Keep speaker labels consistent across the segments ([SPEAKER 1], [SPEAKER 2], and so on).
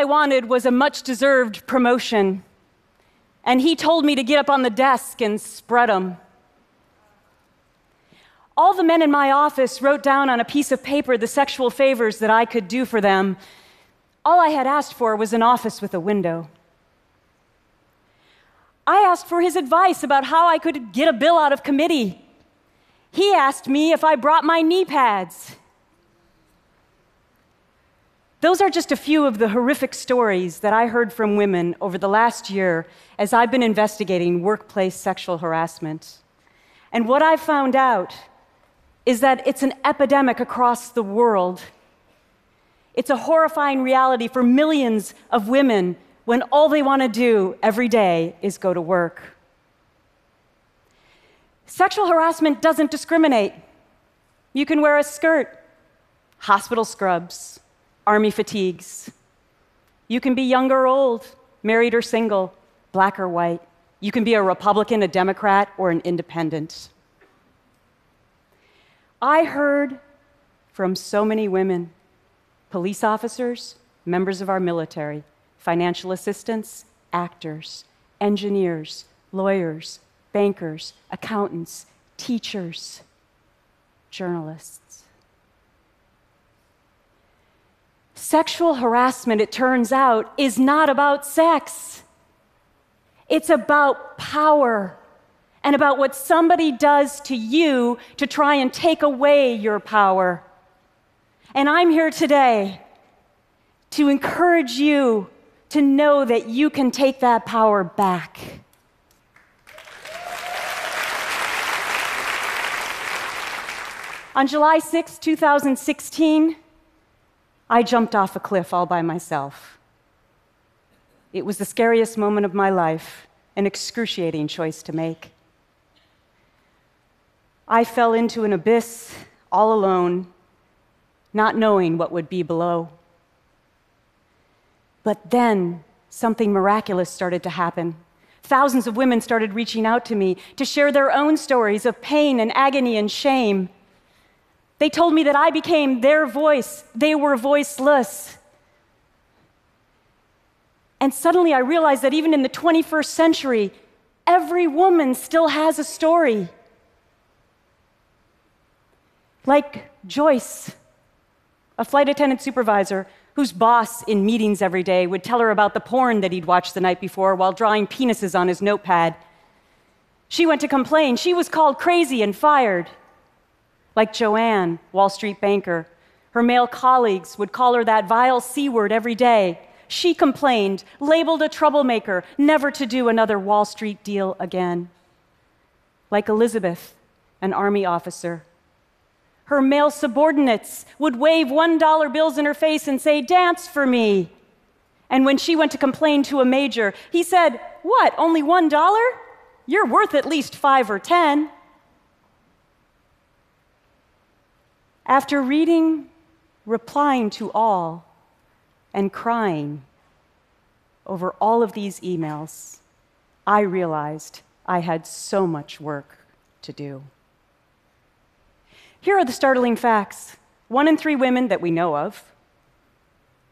[SPEAKER 1] I wanted was a much deserved promotion. And he told me to get up on the desk and spread them. All the men in my office wrote down on a piece of paper the sexual favors that I could do for them. All I had asked for was an office with a window. I asked for his advice about how I could get a bill out of committee. He asked me if I brought my knee pads. Those are just a few of the horrific stories that I heard from women over the last year as I've been investigating workplace sexual harassment. And what I've found out is that it's an epidemic across the world. It's a horrifying reality for millions of women when all they want to do every day is go to work. Sexual harassment doesn't discriminate. You can wear a skirt, hospital scrubs, army fatigues. You can be young or old, married or single, black or white. You can be a Republican, a Democrat, or an independent. I heard from so many women police officers, members of our military, financial assistants, actors, engineers, lawyers, bankers, accountants, teachers, journalists. Sexual harassment, it turns out, is not about sex. It's about power and about what somebody does to you to try and take away your power. And I'm here today to encourage you to know that you can take that power back. On July 6, 2016, I jumped off a cliff all by myself. It was the scariest moment of my life, an excruciating choice to make. I fell into an abyss all alone, not knowing what would be below. But then something miraculous started to happen. Thousands of women started reaching out to me to share their own stories of pain and agony and shame. They told me that I became their voice, they were voiceless. And suddenly I realized that even in the 21st century, every woman still has a story. Like Joyce, a flight attendant supervisor whose boss in meetings every day would tell her about the porn that he'd watched the night before while drawing penises on his notepad. She went to complain. She was called crazy and fired. Like Joanne, Wall Street banker, her male colleagues would call her that vile C word every day. She complained, labeled a troublemaker, never to do another Wall Street deal again. Like Elizabeth, an Army officer her male subordinates would wave $1 bills in her face and say, Dance for me. And when she went to complain to a major, he said, What, only $1? You're worth at least five or 10. After reading, replying to all, and crying over all of these emails, I realized I had so much work to do. Here are the startling facts one in three women that we know of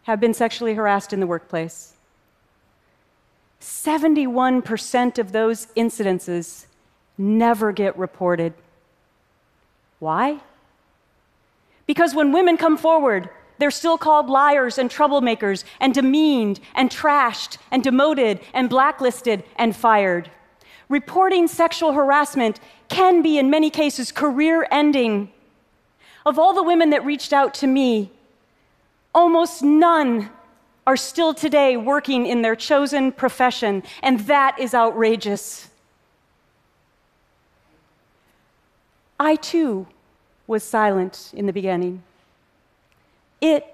[SPEAKER 1] have been sexually harassed in the workplace. 71% of those incidences never get reported. Why? Because when women come forward, they're still called liars and troublemakers and demeaned and trashed and demoted and blacklisted and fired. Reporting sexual harassment can be, in many cases, career ending. Of all the women that reached out to me, almost none are still today working in their chosen profession, and that is outrageous. I too was silent in the beginning. It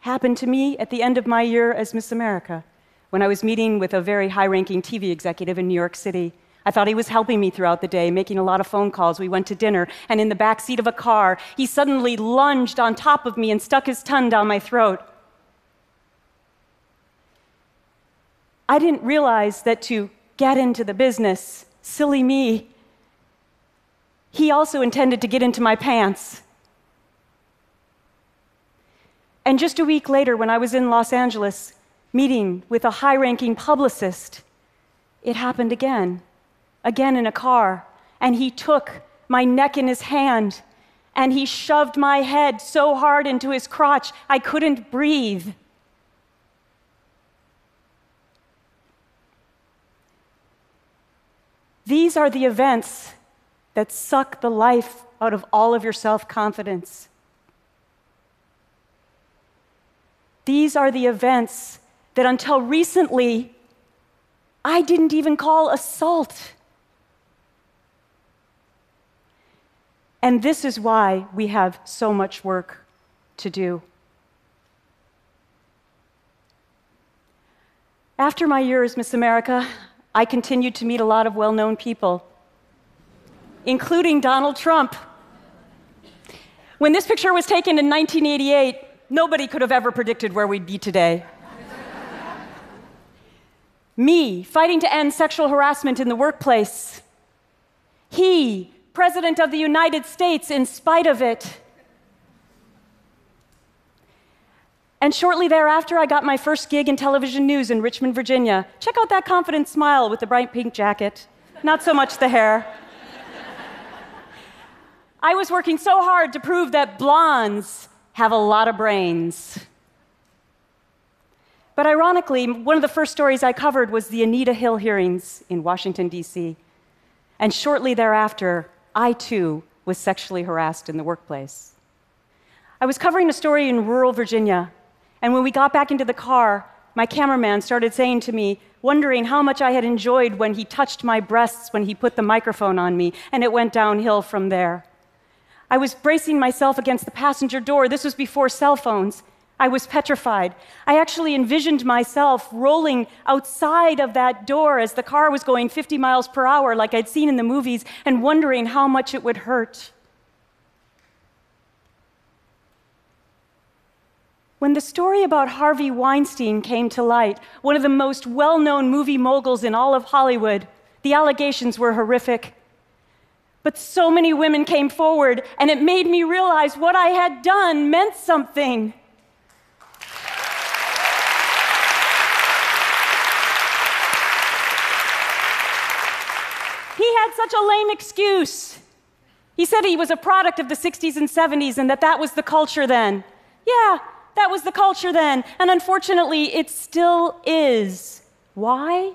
[SPEAKER 1] happened to me at the end of my year as Miss America when I was meeting with a very high ranking TV executive in New York City. I thought he was helping me throughout the day, making a lot of phone calls. We went to dinner, and in the back seat of a car, he suddenly lunged on top of me and stuck his tongue down my throat. I didn't realize that to get into the business, silly me, he also intended to get into my pants. And just a week later, when I was in Los Angeles, meeting with a high ranking publicist, it happened again, again in a car. And he took my neck in his hand and he shoved my head so hard into his crotch I couldn't breathe. These are the events that suck the life out of all of your self confidence. These are the events that until recently I didn't even call assault. And this is why we have so much work to do. After my year as Miss America, I continued to meet a lot of well known people, including Donald Trump. When this picture was taken in 1988, nobody could have ever predicted where we'd be today. Me, fighting to end sexual harassment in the workplace. He, President of the United States, in spite of it. And shortly thereafter, I got my first gig in television news in Richmond, Virginia. Check out that confident smile with the bright pink jacket. Not so much the hair. I was working so hard to prove that blondes have a lot of brains. But ironically, one of the first stories I covered was the Anita Hill hearings in Washington, D.C. And shortly thereafter, I too was sexually harassed in the workplace. I was covering a story in rural Virginia and when we got back into the car, my cameraman started saying to me, wondering how much I had enjoyed when he touched my breasts when he put the microphone on me, and it went downhill from there. I was bracing myself against the passenger door. This was before cell phones. I was petrified. I actually envisioned myself rolling outside of that door as the car was going 50 miles per hour, like I'd seen in the movies, and wondering how much it would hurt. When the story about Harvey Weinstein came to light, one of the most well known movie moguls in all of Hollywood, the allegations were horrific. But so many women came forward, and it made me realize what I had done meant something. He had such a lame excuse. He said he was a product of the 60s and 70s and that that was the culture then. Yeah, that was the culture then, and unfortunately, it still is. Why?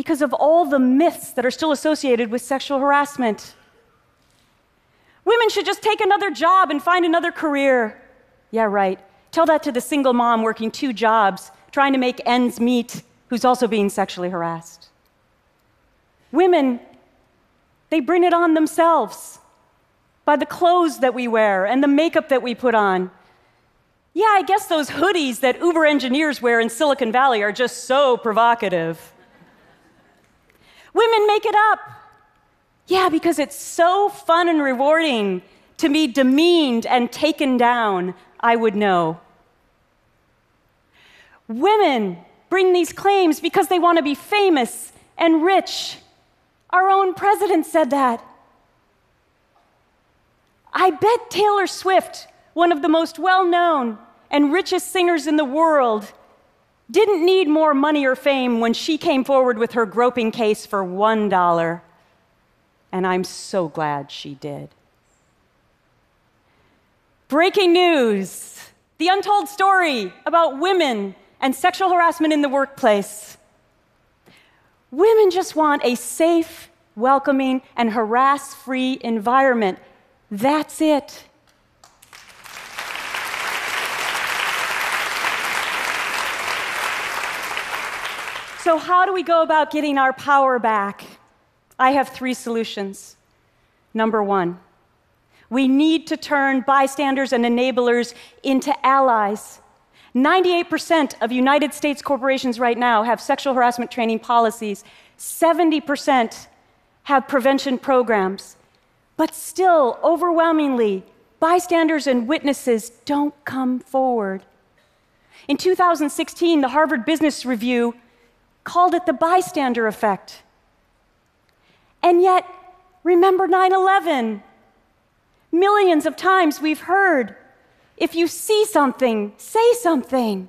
[SPEAKER 1] Because of all the myths that are still associated with sexual harassment. Women should just take another job and find another career. Yeah, right. Tell that to the single mom working two jobs, trying to make ends meet, who's also being sexually harassed. Women, they bring it on themselves by the clothes that we wear and the makeup that we put on. Yeah, I guess those hoodies that Uber engineers wear in Silicon Valley are just so provocative. Women make it up. Yeah, because it's so fun and rewarding to be demeaned and taken down, I would know. Women bring these claims because they want to be famous and rich. Our own president said that. I bet Taylor Swift one of the most well known and richest singers in the world, didn't need more money or fame when she came forward with her groping case for $1. And I'm so glad she did. Breaking news the untold story about women and sexual harassment in the workplace. Women just want a safe, welcoming, and harass free environment. That's it. So, how do we go about getting our power back? I have three solutions. Number one, we need to turn bystanders and enablers into allies. 98% of United States corporations right now have sexual harassment training policies, 70% have prevention programs. But still, overwhelmingly, bystanders and witnesses don't come forward. In 2016, the Harvard Business Review called it the bystander effect. And yet, remember 9 11. Millions of times we've heard if you see something, say something.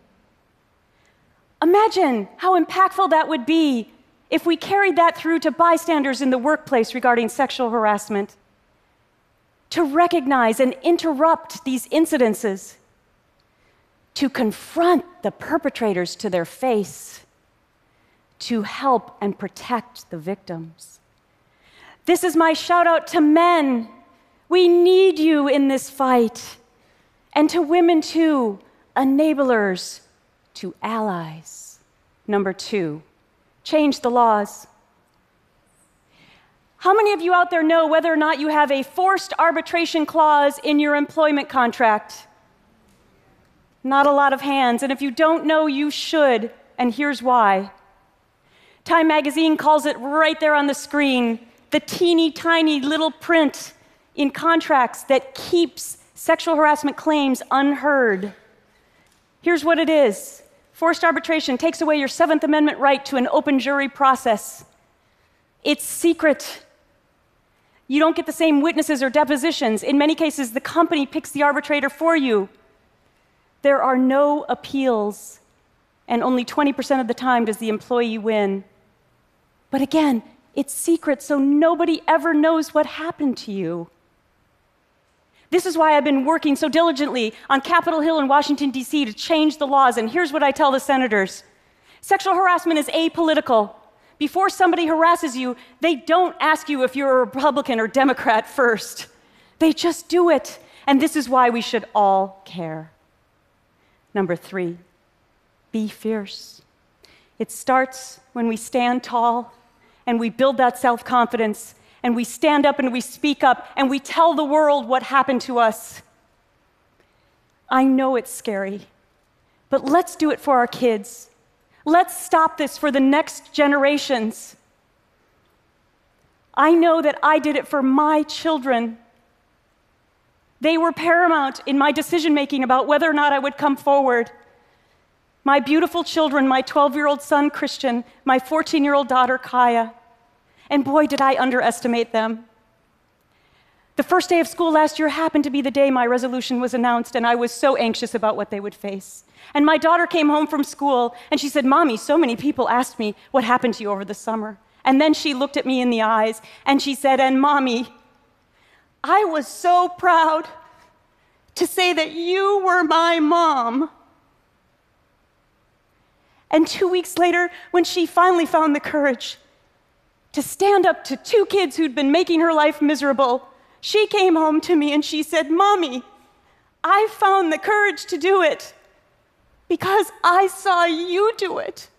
[SPEAKER 1] Imagine how impactful that would be if we carried that through to bystanders in the workplace regarding sexual harassment. To recognize and interrupt these incidences, to confront the perpetrators to their face, to help and protect the victims. This is my shout out to men. We need you in this fight. And to women, too, enablers to allies. Number two, change the laws. How many of you out there know whether or not you have a forced arbitration clause in your employment contract? Not a lot of hands. And if you don't know, you should. And here's why. Time magazine calls it right there on the screen the teeny tiny little print in contracts that keeps sexual harassment claims unheard. Here's what it is forced arbitration takes away your Seventh Amendment right to an open jury process. It's secret. You don't get the same witnesses or depositions. In many cases, the company picks the arbitrator for you. There are no appeals, and only 20% of the time does the employee win. But again, it's secret, so nobody ever knows what happened to you. This is why I've been working so diligently on Capitol Hill in Washington, D.C. to change the laws. And here's what I tell the senators sexual harassment is apolitical. Before somebody harasses you, they don't ask you if you're a Republican or Democrat first. They just do it. And this is why we should all care. Number three, be fierce. It starts when we stand tall and we build that self confidence and we stand up and we speak up and we tell the world what happened to us. I know it's scary, but let's do it for our kids. Let's stop this for the next generations. I know that I did it for my children. They were paramount in my decision making about whether or not I would come forward. My beautiful children, my 12 year old son, Christian, my 14 year old daughter, Kaia. And boy, did I underestimate them. The first day of school last year happened to be the day my resolution was announced, and I was so anxious about what they would face. And my daughter came home from school, and she said, Mommy, so many people asked me what happened to you over the summer. And then she looked at me in the eyes, and she said, And Mommy, I was so proud to say that you were my mom. And two weeks later, when she finally found the courage to stand up to two kids who'd been making her life miserable, she came home to me and she said, Mommy, I found the courage to do it because I saw you do it.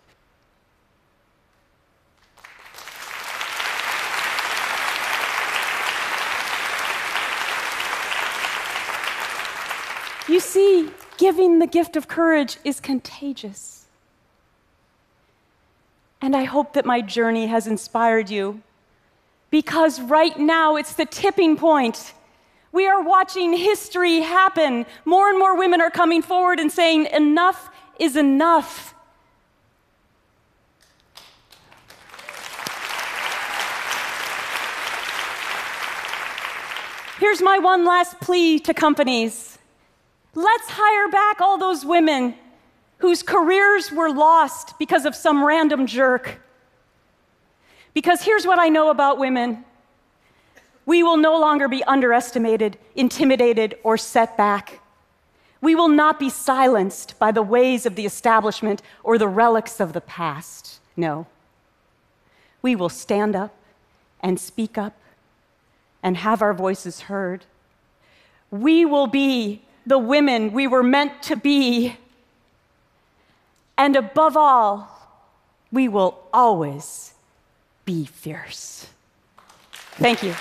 [SPEAKER 1] You see, giving the gift of courage is contagious. And I hope that my journey has inspired you. Because right now it's the tipping point. We are watching history happen. More and more women are coming forward and saying, enough is enough. Here's my one last plea to companies let's hire back all those women whose careers were lost because of some random jerk. Because here's what I know about women we will no longer be underestimated, intimidated, or set back. We will not be silenced by the ways of the establishment or the relics of the past. No. We will stand up and speak up and have our voices heard. We will be the women we were meant to be and above all, we will always be fierce. Thank you.